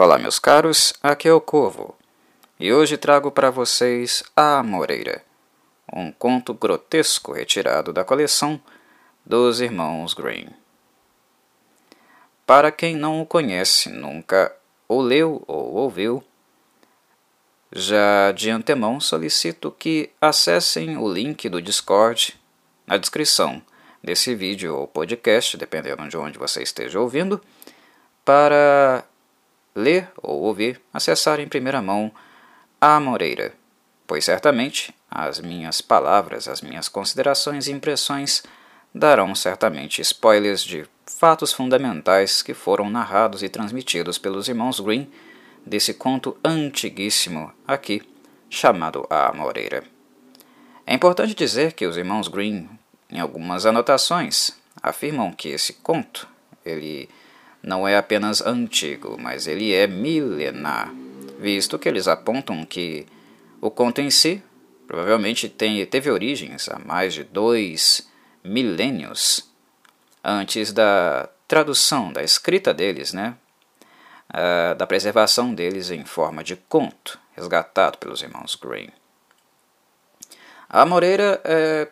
Olá, meus caros, aqui é o Corvo e hoje trago para vocês A Moreira, um conto grotesco retirado da coleção dos Irmãos Green. Para quem não o conhece, nunca o leu ou ouviu, já de antemão solicito que acessem o link do Discord na descrição desse vídeo ou podcast, dependendo de onde você esteja ouvindo, para ler ou ouvir, acessar em primeira mão a Moreira, pois certamente as minhas palavras, as minhas considerações e impressões darão certamente spoilers de fatos fundamentais que foram narrados e transmitidos pelos irmãos Green desse conto antiguíssimo aqui, chamado A Moreira. É importante dizer que os irmãos Green, em algumas anotações, afirmam que esse conto ele não é apenas antigo, mas ele é milenar, visto que eles apontam que o conto em si provavelmente tem, teve origens há mais de dois milênios antes da tradução, da escrita deles, né? Uh, da preservação deles em forma de conto, resgatado pelos irmãos Green. A Moreira é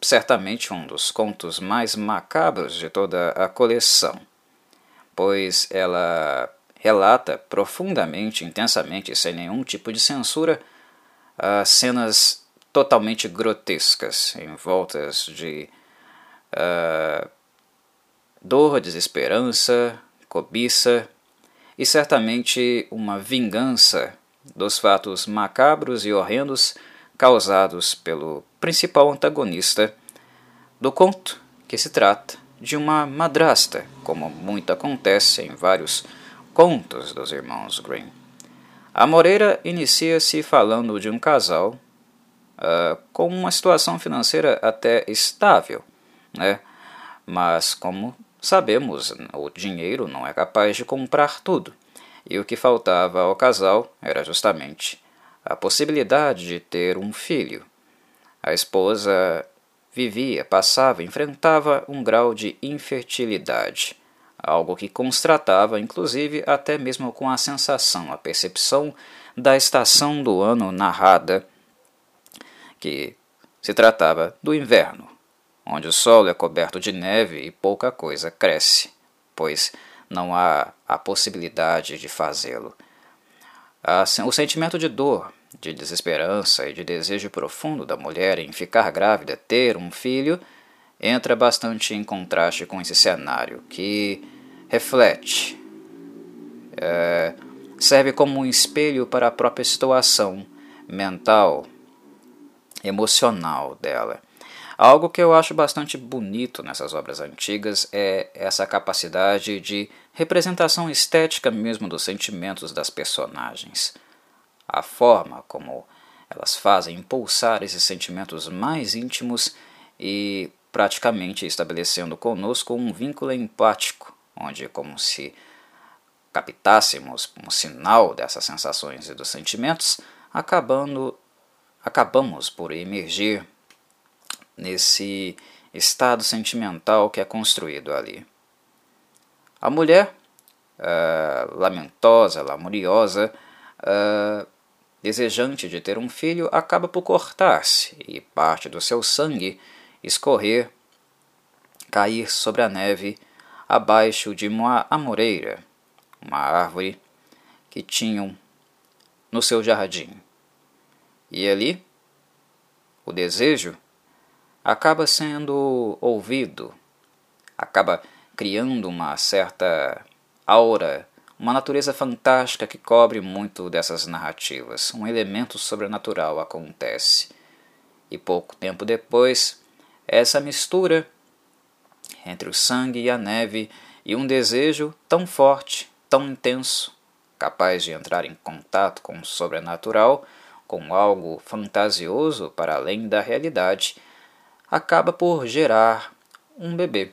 certamente um dos contos mais macabros de toda a coleção pois ela relata profundamente, intensamente, sem nenhum tipo de censura, as cenas totalmente grotescas, envoltas de uh, dor, desesperança, cobiça e certamente uma vingança dos fatos macabros e horrendos causados pelo principal antagonista do conto que se trata de uma madrasta, como muito acontece em vários contos dos irmãos Grimm. A Moreira inicia-se falando de um casal uh, com uma situação financeira até estável, né? mas como sabemos, o dinheiro não é capaz de comprar tudo, e o que faltava ao casal era justamente a possibilidade de ter um filho. A esposa vivia, passava, enfrentava um grau de infertilidade, algo que constatava, inclusive, até mesmo com a sensação, a percepção da estação do ano narrada, que se tratava do inverno, onde o solo é coberto de neve e pouca coisa cresce, pois não há a possibilidade de fazê-lo. O sentimento de dor, de desesperança e de desejo profundo da mulher em ficar grávida, ter um filho, entra bastante em contraste com esse cenário, que reflete, é, serve como um espelho para a própria situação mental, emocional dela. Algo que eu acho bastante bonito nessas obras antigas é essa capacidade de representação estética mesmo dos sentimentos das personagens a forma como elas fazem impulsar esses sentimentos mais íntimos e praticamente estabelecendo conosco um vínculo empático, onde como se captássemos um sinal dessas sensações e dos sentimentos, acabando acabamos por emergir nesse estado sentimental que é construído ali. A mulher, uh, lamentosa, lamuriosa, uh, desejante de ter um filho, acaba por cortar-se e parte do seu sangue escorrer, cair sobre a neve abaixo de uma amoreira, uma árvore que tinham no seu jardim. E ali, o desejo acaba sendo ouvido, acaba criando uma certa aura uma natureza fantástica que cobre muito dessas narrativas. Um elemento sobrenatural acontece. E pouco tempo depois, essa mistura entre o sangue e a neve e um desejo tão forte, tão intenso, capaz de entrar em contato com o sobrenatural, com algo fantasioso para além da realidade, acaba por gerar um bebê.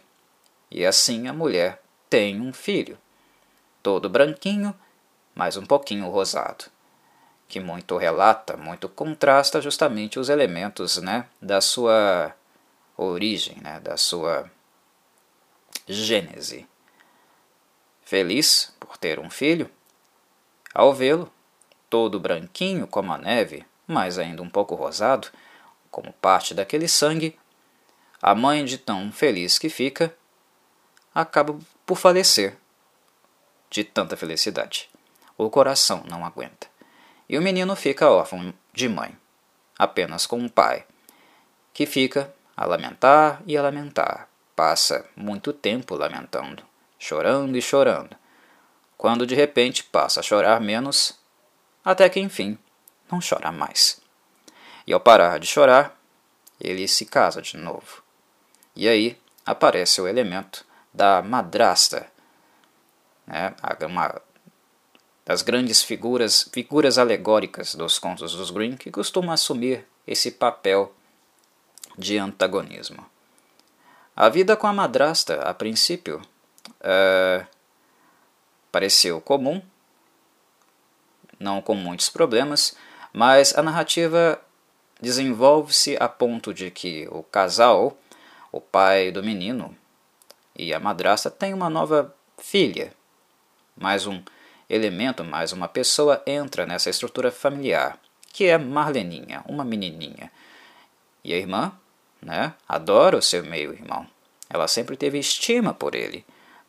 E assim a mulher tem um filho todo branquinho, mas um pouquinho rosado, que muito relata, muito contrasta justamente os elementos né, da sua origem, né, da sua gênese. Feliz por ter um filho, Ao vê-lo, todo branquinho como a neve, mas ainda um pouco rosado, como parte daquele sangue, a mãe de tão feliz que fica, acaba por falecer de tanta felicidade. O coração não aguenta. E o menino fica órfão de mãe, apenas com um pai, que fica a lamentar e a lamentar. Passa muito tempo lamentando, chorando e chorando, quando de repente passa a chorar menos, até que enfim não chora mais. E ao parar de chorar, ele se casa de novo. E aí aparece o elemento da madrasta, né? uma das grandes figuras, figuras alegóricas dos contos dos Grimm, que costuma assumir esse papel de antagonismo. A vida com a madrasta, a princípio, é, pareceu comum, não com muitos problemas, mas a narrativa desenvolve-se a ponto de que o casal, o pai do menino e a madrasta, têm uma nova filha. Mais um elemento, mais uma pessoa entra nessa estrutura familiar, que é Marleninha, uma menininha. E a irmã né, adora o seu meio-irmão. Ela sempre teve estima por ele,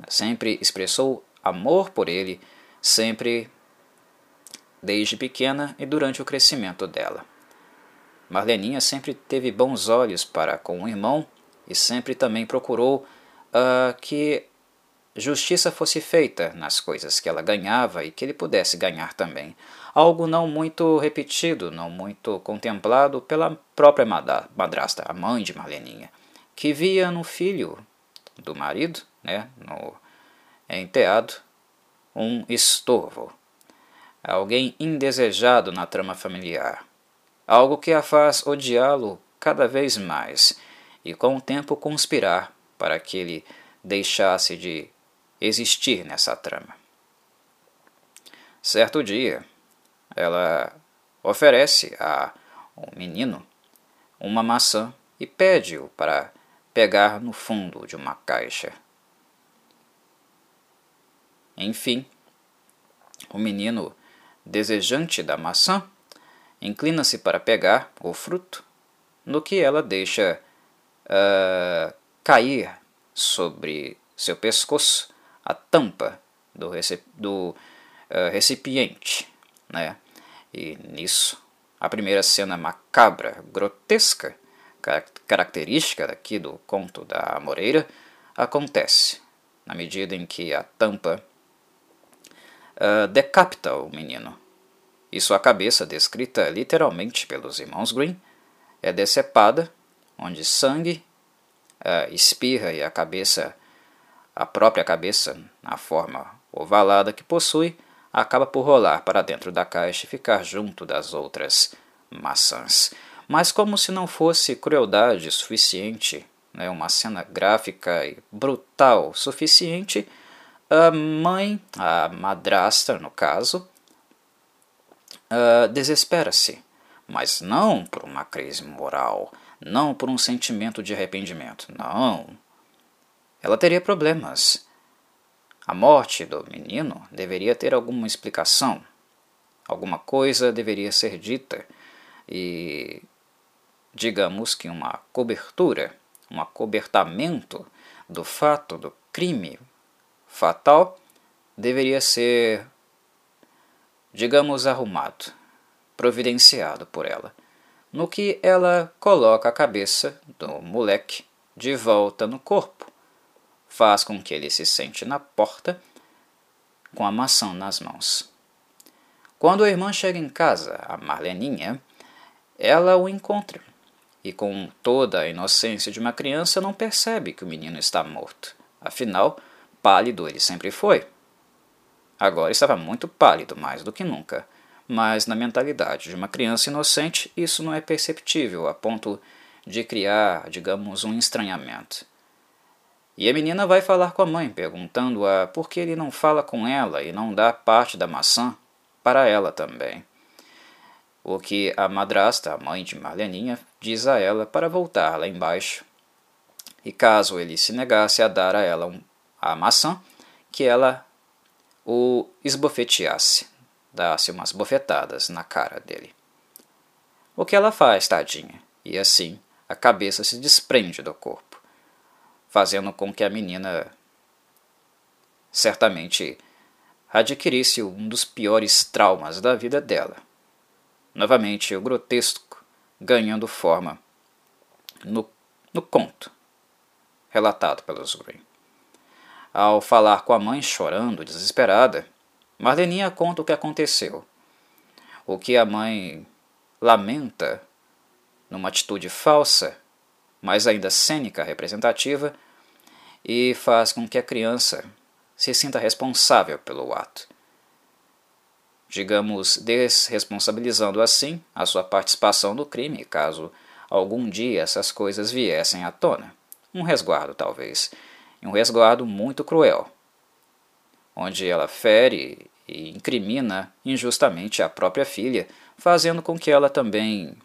sempre expressou amor por ele, sempre desde pequena e durante o crescimento dela. Marleninha sempre teve bons olhos para com o irmão e sempre também procurou uh, que justiça fosse feita nas coisas que ela ganhava e que ele pudesse ganhar também. Algo não muito repetido, não muito contemplado pela própria madrasta, a mãe de Marleninha, que via no filho do marido, né, no enteado, um estorvo, alguém indesejado na trama familiar, algo que a faz odiá-lo cada vez mais e com o tempo conspirar para que ele deixasse de existir nessa trama. Certo dia, ela oferece a um menino uma maçã e pede-o para pegar no fundo de uma caixa. Enfim, o menino, desejante da maçã, inclina-se para pegar o fruto, no que ela deixa uh, cair sobre seu pescoço a tampa do, do uh, recipiente. Né? E nisso, a primeira cena macabra, grotesca, característica daqui do conto da Moreira, acontece, na medida em que a tampa uh, decapita o menino. E sua cabeça, descrita literalmente pelos irmãos Green, é decepada, onde sangue uh, espirra e a cabeça a própria cabeça, na forma ovalada que possui, acaba por rolar para dentro da caixa e ficar junto das outras maçãs. Mas, como se não fosse crueldade suficiente, né, uma cena gráfica e brutal suficiente, a mãe, a madrasta no caso, uh, desespera-se, mas não por uma crise moral, não por um sentimento de arrependimento, não ela teria problemas. A morte do menino deveria ter alguma explicação. Alguma coisa deveria ser dita e, digamos que uma cobertura, um acobertamento do fato do crime fatal deveria ser, digamos, arrumado, providenciado por ela, no que ela coloca a cabeça do moleque de volta no corpo faz com que ele se sente na porta com a maçã nas mãos. Quando a irmã chega em casa, a Marleninha, ela o encontra e, com toda a inocência de uma criança, não percebe que o menino está morto. Afinal, pálido ele sempre foi. Agora estava muito pálido, mais do que nunca. Mas na mentalidade de uma criança inocente, isso não é perceptível a ponto de criar, digamos, um estranhamento. E a menina vai falar com a mãe, perguntando-a por que ele não fala com ela e não dá parte da maçã para ela também. O que a madrasta, a mãe de Marleninha, diz a ela para voltar lá embaixo. E caso ele se negasse a dar a ela um, a maçã, que ela o esbofeteasse dá-se umas bofetadas na cara dele. O que ela faz, tadinha? E assim a cabeça se desprende do corpo, fazendo com que a menina certamente adquirisse um dos piores traumas da vida dela. Novamente, o grotesco ganhando forma no, no conto relatado pelos Green. Ao falar com a mãe chorando, desesperada, Marleninha conta o que aconteceu. O que a mãe lamenta, numa atitude falsa, mas ainda cênica representativa, e faz com que a criança se sinta responsável pelo ato. Digamos, desresponsabilizando assim a sua participação no crime, caso algum dia essas coisas viessem à tona. Um resguardo, talvez, um resguardo muito cruel, onde ela fere e incrimina injustamente a própria filha, fazendo com que ela também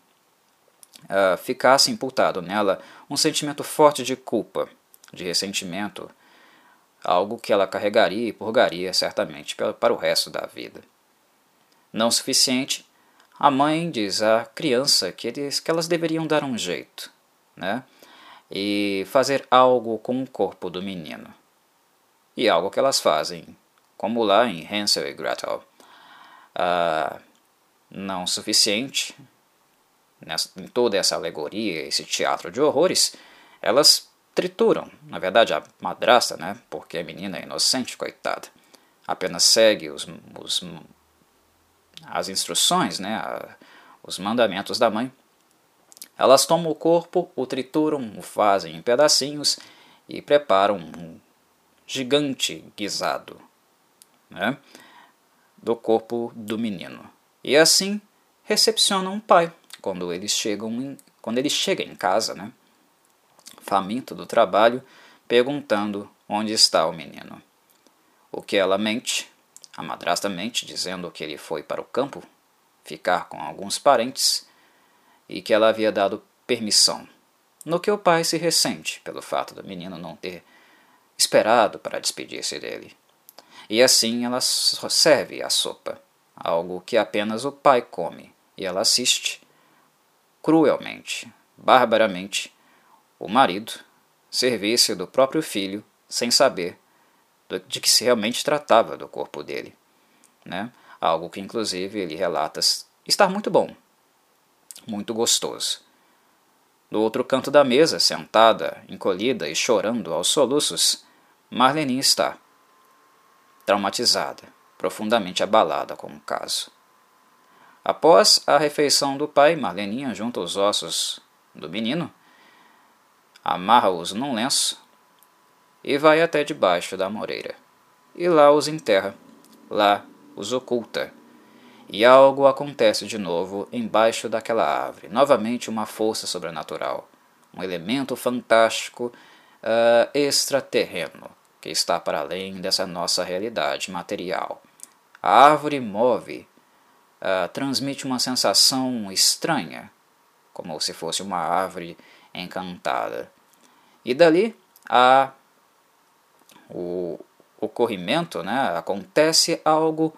uh, ficasse imputado nela um sentimento forte de culpa, de ressentimento, algo que ela carregaria e purgaria certamente para o resto da vida. Não suficiente, a mãe diz à criança que, eles, que elas deveriam dar um jeito, né? E fazer algo com o corpo do menino. E algo que elas fazem, como lá em Hansel e Gretel. Ah, não suficiente, nessa, em toda essa alegoria, esse teatro de horrores, elas trituram, na verdade a madrasta, né, porque a menina é inocente, coitada, apenas segue os, os as instruções, né, a, os mandamentos da mãe. Elas tomam o corpo, o trituram, o fazem em pedacinhos e preparam um gigante guisado né, do corpo do menino. E assim recepcionam o pai. Quando eles chegam em, quando ele chega em casa, né, faminto do trabalho, perguntando onde está o menino. O que ela mente, a madrasta mente, dizendo que ele foi para o campo ficar com alguns parentes e que ela havia dado permissão. No que o pai se ressente pelo fato do menino não ter esperado para despedir-se dele. E assim ela serve a sopa, algo que apenas o pai come, e ela assiste, cruelmente, barbaramente, o marido servir-se do próprio filho sem saber de que se realmente tratava do corpo dele. Né? Algo que, inclusive, ele relata estar muito bom, muito gostoso. Do outro canto da mesa, sentada, encolhida e chorando aos soluços, Marlene está, traumatizada, profundamente abalada com o caso. Após a refeição do pai, Marleninha junta os ossos do menino amarra-os num lenço e vai até debaixo da moreira. E lá os enterra, lá os oculta. E algo acontece de novo embaixo daquela árvore. Novamente uma força sobrenatural, um elemento fantástico uh, extraterreno que está para além dessa nossa realidade material. A árvore move, uh, transmite uma sensação estranha, como se fosse uma árvore encantada. E dali a o ocorrimento, né, acontece algo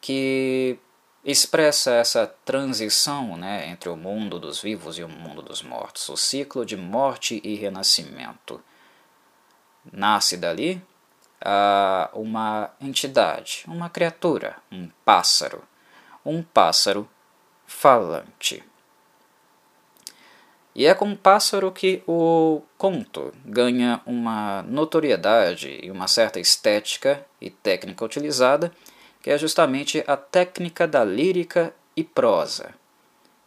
que expressa essa transição né, entre o mundo dos vivos e o mundo dos mortos, o ciclo de morte e renascimento. Nasce dali uh, uma entidade, uma criatura, um pássaro, um pássaro falante. E é com o pássaro que o conto ganha uma notoriedade e uma certa estética e técnica utilizada, que é justamente a técnica da lírica e prosa,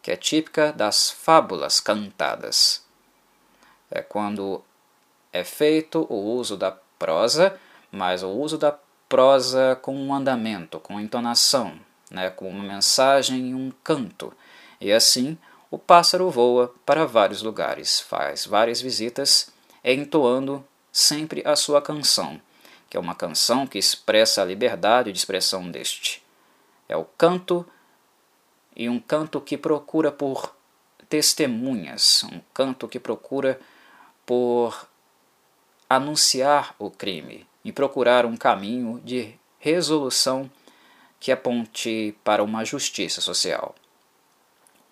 que é típica das fábulas cantadas. É quando é feito o uso da prosa, mas o uso da prosa com um andamento, com entonação, né, com uma mensagem e um canto, e assim o pássaro voa para vários lugares, faz várias visitas, entoando sempre a sua canção, que é uma canção que expressa a liberdade de expressão deste. É o canto e um canto que procura por testemunhas, um canto que procura por anunciar o crime e procurar um caminho de resolução que aponte para uma justiça social.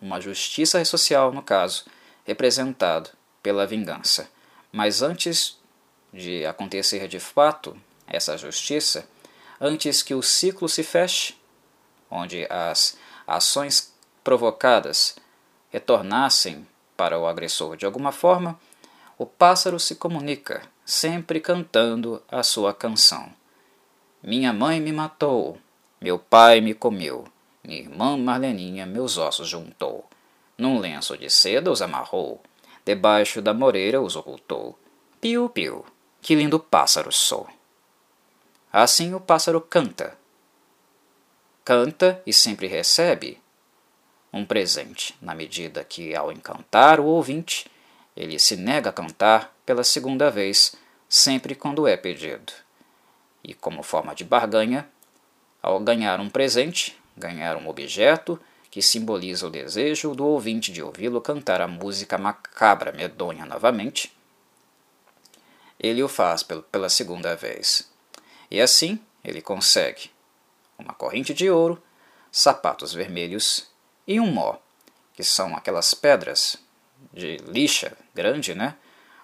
Uma justiça social, no caso, representado pela vingança. Mas antes de acontecer de fato essa justiça, antes que o ciclo se feche, onde as ações provocadas retornassem para o agressor de alguma forma, o pássaro se comunica, sempre cantando a sua canção. Minha mãe me matou, meu pai me comeu, minha irmã Marleninha meus ossos juntou. Num lenço de seda os amarrou, debaixo da moreira os ocultou. Piu, piu, que lindo pássaro sou. Assim o pássaro canta. Canta e sempre recebe um presente, na medida que, ao encantar o ouvinte, ele se nega a cantar pela segunda vez, sempre quando é pedido. E, como forma de barganha, ao ganhar um presente, ganhar um objeto que simboliza o desejo do ouvinte de ouvi-lo cantar a música macabra medonha novamente, ele o faz pela segunda vez. E assim ele consegue uma corrente de ouro, sapatos vermelhos e um mó, que são aquelas pedras de lixa grande, né,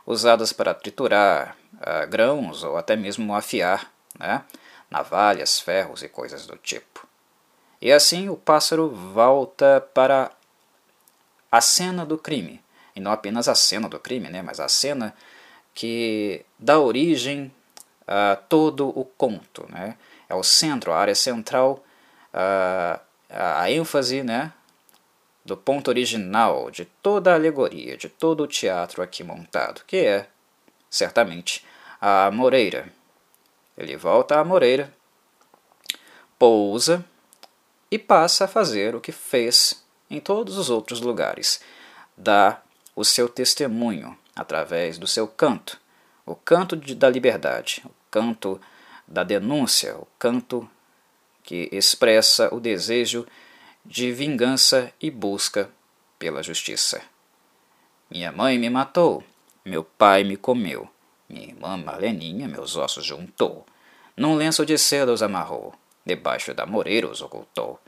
usadas para triturar uh, grãos ou até mesmo afiar né, navalhas, ferros e coisas do tipo. E assim o pássaro volta para a cena do crime, e não apenas a cena do crime, né, mas a cena que dá origem a todo o conto. Né? É o centro, a área central, a, a ênfase né, do ponto original de toda a alegoria, de todo o teatro aqui montado, que é, certamente, a Moreira. Ele volta à Moreira, pousa e passa a fazer o que fez em todos os outros lugares. Dá o seu testemunho através do seu canto, o canto de, da liberdade, o canto da denúncia, o canto que expressa o desejo de vingança e busca pela justiça. Minha mãe me matou, meu pai me comeu, minha irmã Marleninha meus ossos juntou, num lenço de seda os amarrou, debaixo da moreira os ocultou.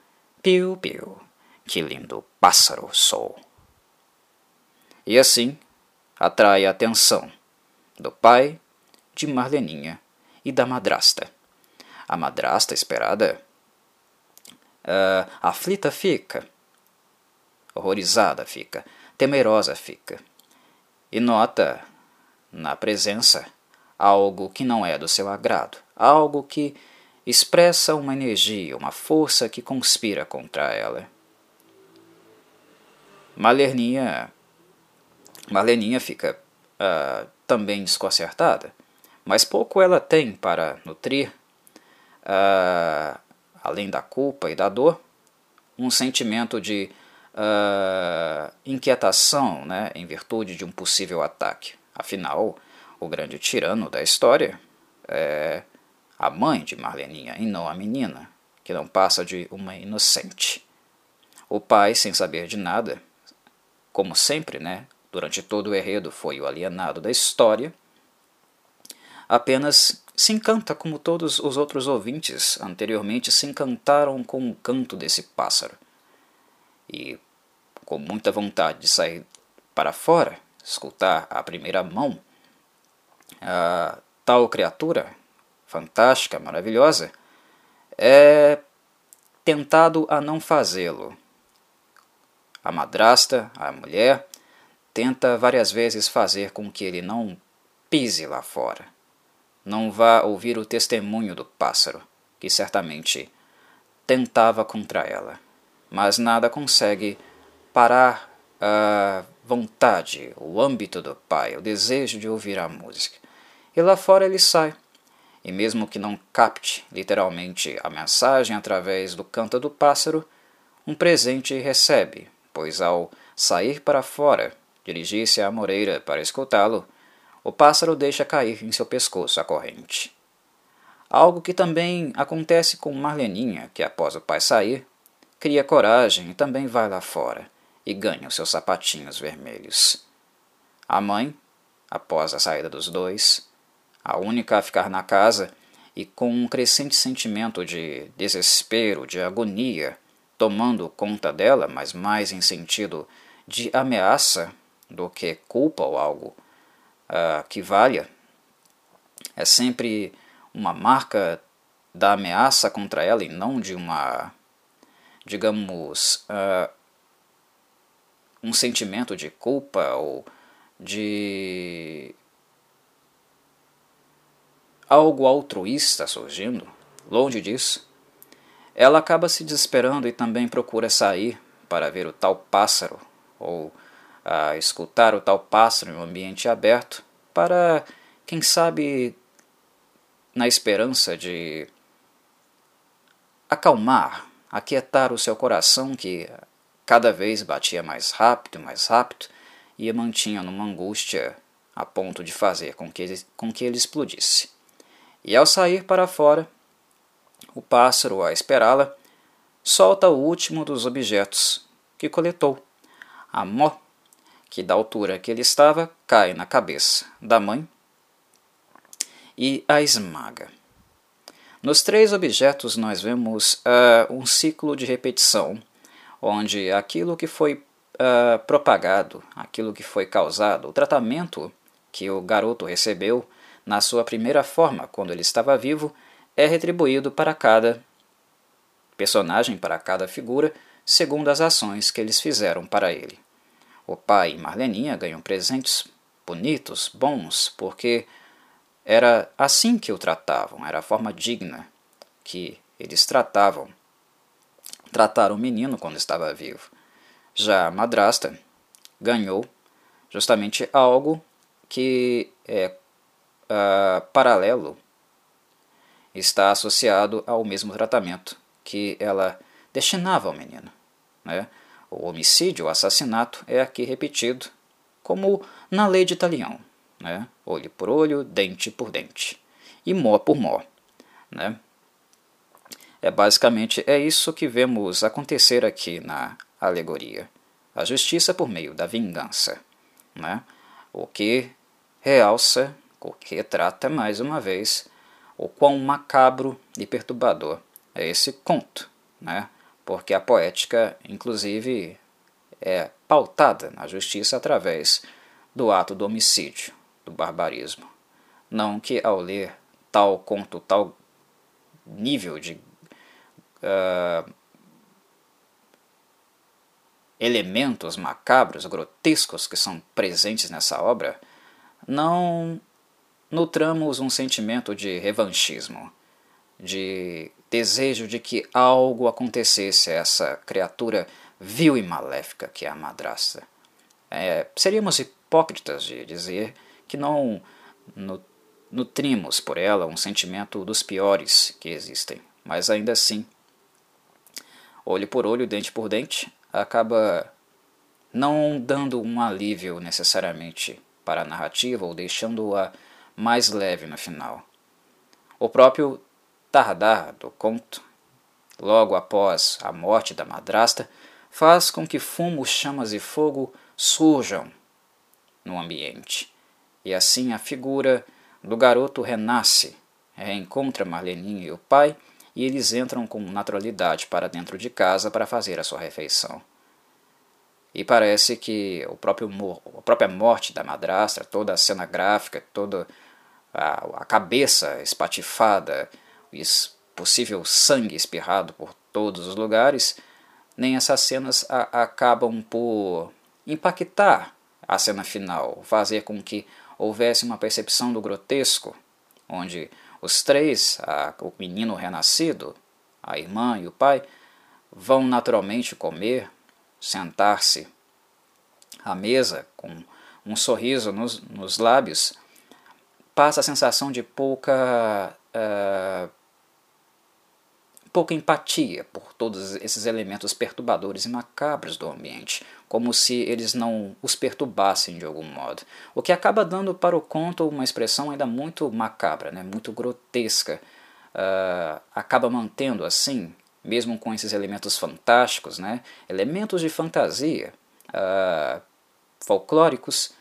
Piu, piu, que lindo pássaro sou. E assim atrai a atenção do pai, de Marleninha e da madrasta. A madrasta esperada uh, aflita fica, horrorizada fica, temerosa fica, e nota na presença algo que não é do seu agrado, algo que expressa uma energia, uma força que conspira contra ela. Malerninha, Marleninha fica uh, também desconcertada, mas pouco ela tem para nutrir uh, além da culpa e da dor, um sentimento de uh, inquietação né, em virtude de um possível ataque. Afinal, o grande tirano da história é a mãe de Marleninha e não a menina, que não passa de uma inocente. O pai, sem saber de nada, como sempre, né, durante todo o enredo foi o alienado da história, apenas se encanta como todos os outros ouvintes anteriormente se encantaram com o canto desse pássaro. E, com muita vontade de sair para fora, escutar à primeira mão a tal criatura fantástica, maravilhosa, é tentado a não fazê-lo. A madrasta, a mulher, tenta várias vezes fazer com que ele não pise lá fora não vá ouvir o testemunho do pássaro, que certamente tentava contra ela, mas nada consegue parar a vontade, o âmbito do pai, o desejo de ouvir a música. E lá fora ele sai, e mesmo que não capte literalmente a mensagem através do canto do pássaro, um presente recebe, pois ao sair para fora, dirigir-se à moreira para escutá-lo, o pássaro deixa cair em seu pescoço a corrente. Algo que também acontece com Marleninha, que após o pai sair, cria coragem e também vai lá fora e ganha os seus sapatinhos vermelhos. A mãe, após a saída dos dois, a única a ficar na casa e com um crescente sentimento de desespero, de agonia, tomando conta dela, mas mais em sentido de ameaça do que culpa ou algo uh, que valha, é sempre uma marca da ameaça contra ela e não de uma, digamos, uh, um sentimento de culpa ou de algo altruísta surgindo, longe disso. Ela acaba se desesperando e também procura sair para ver o tal pássaro ou a escutar o tal pássaro em um ambiente aberto para, quem sabe, na esperança de acalmar, aquietar o seu coração que cada vez batia mais rápido mais rápido e a mantinha numa angústia a ponto de fazer com que ele, com que ele explodisse. E ao sair para fora, o pássaro, a esperá-la, solta o último dos objetos que coletou, a mó, que da altura que ele estava cai na cabeça da mãe e a esmaga. Nos três objetos nós vemos uh, um ciclo de repetição, onde aquilo que foi uh, propagado, aquilo que foi causado, o tratamento que o garoto recebeu na sua primeira forma, quando ele estava vivo, é retribuído para cada personagem, para cada figura, segundo as ações que eles fizeram para ele. O pai e Marleninha ganham presentes bonitos, bons, porque era assim que o tratavam, era a forma digna que eles tratavam. Trataram o menino quando estava vivo. Já a madrasta ganhou justamente algo que é uh, paralelo, está associado ao mesmo tratamento que ela destinava ao menino. Né? O homicídio, o assassinato, é aqui repetido, como na lei de Italião, né? olho por olho, dente por dente, e mó por mó. Né? É basicamente é isso que vemos acontecer aqui na alegoria. A justiça por meio da vingança, né? o que realça o que retrata mais uma vez o quão macabro e perturbador é esse conto, né? porque a poética, inclusive, é pautada na justiça através do ato do homicídio, do barbarismo. Não que ao ler tal conto, tal nível de uh, elementos macabros, grotescos que são presentes nessa obra, não nutramos um sentimento de revanchismo, de desejo de que algo acontecesse a essa criatura vil e maléfica que é a madrasta. É, seríamos hipócritas de dizer que não nutrimos por ela um sentimento dos piores que existem, mas ainda assim, olho por olho, dente por dente, acaba não dando um alívio necessariamente para a narrativa ou deixando-a mais leve no final. O próprio tardar do conto, logo após a morte da madrasta, faz com que fumo, chamas e fogo surjam no ambiente. E assim a figura do garoto renasce, reencontra Marleninha e o pai, e eles entram com naturalidade para dentro de casa para fazer a sua refeição. E parece que o próprio a própria morte da madrasta, toda a cena gráfica, toda a, a cabeça espatifada, o possível sangue espirrado por todos os lugares, nem essas cenas a, acabam por impactar a cena final, fazer com que houvesse uma percepção do grotesco, onde os três, a, o menino renascido, a irmã e o pai, vão naturalmente comer, sentar-se à mesa com um sorriso nos, nos lábios, passa a sensação de pouca uh, pouca empatia por todos esses elementos perturbadores e macabros do ambiente, como se eles não os perturbassem de algum modo, o que acaba dando para o conto uma expressão ainda muito macabra, né, muito grotesca, uh, acaba mantendo assim, mesmo com esses elementos fantásticos, né, elementos de fantasia uh, folclóricos,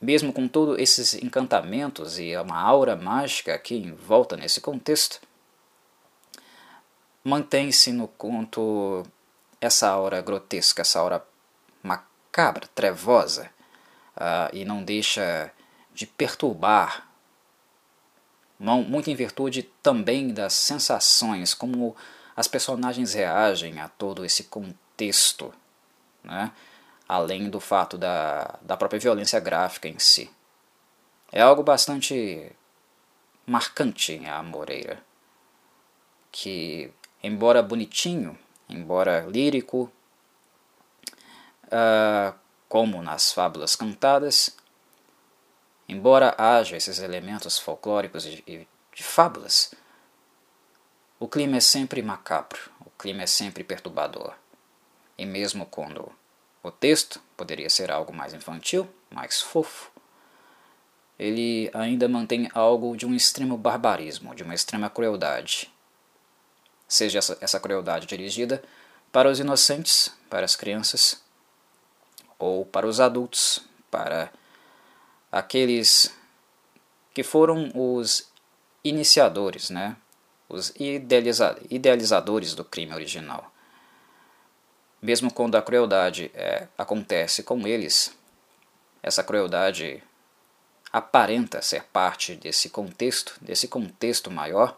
mesmo com todos esses encantamentos e uma aura mágica aqui em volta nesse contexto, mantém-se no conto essa aura grotesca, essa aura macabra, trevosa, uh, e não deixa de perturbar, muito em virtude também das sensações, como as personagens reagem a todo esse contexto, né? Além do fato da, da própria violência gráfica em si. É algo bastante marcante a Moreira, que, embora bonitinho, embora lírico, uh, como nas fábulas cantadas, embora haja esses elementos folclóricos e de, de fábulas, o clima é sempre macabro, o clima é sempre perturbador. E mesmo quando o texto poderia ser algo mais infantil, mais fofo, ele ainda mantém algo de um extremo barbarismo, de uma extrema crueldade. Seja essa, essa crueldade dirigida para os inocentes, para as crianças, ou para os adultos, para aqueles que foram os iniciadores, né? os idealiza idealizadores do crime original. Mesmo quando a crueldade é, acontece com eles, essa crueldade aparenta ser parte desse contexto, desse contexto maior,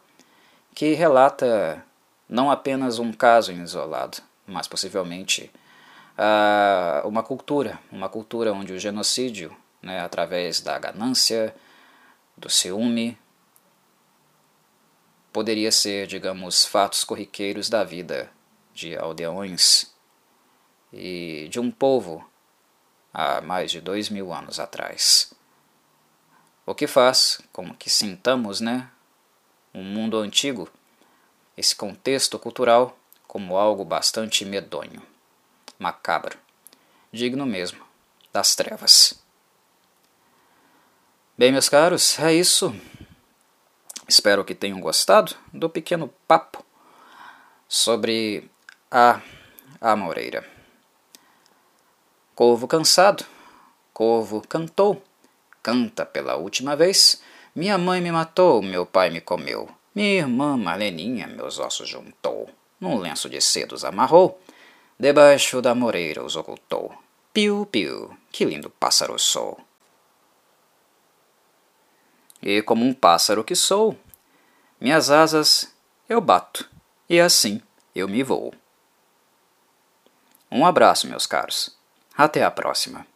que relata não apenas um caso isolado, mas possivelmente uh, uma cultura, uma cultura onde o genocídio, né, através da ganância, do ciúme, poderia ser, digamos, fatos corriqueiros da vida de aldeões e de um povo há mais de dois mil anos atrás. O que faz com que sintamos, né, um mundo antigo, esse contexto cultural, como algo bastante medonho, macabro, digno mesmo das trevas. Bem, meus caros, é isso. Espero que tenham gostado do pequeno papo sobre a Amoreira. Corvo cansado, corvo cantou, canta pela última vez. Minha mãe me matou, meu pai me comeu. Minha irmã Marleninha meus ossos juntou, num lenço de cedos amarrou, debaixo da moreira os ocultou. Piu, piu, que lindo pássaro sou. E como um pássaro que sou, minhas asas eu bato, e assim eu me vou. Um abraço, meus caros. Até a próxima.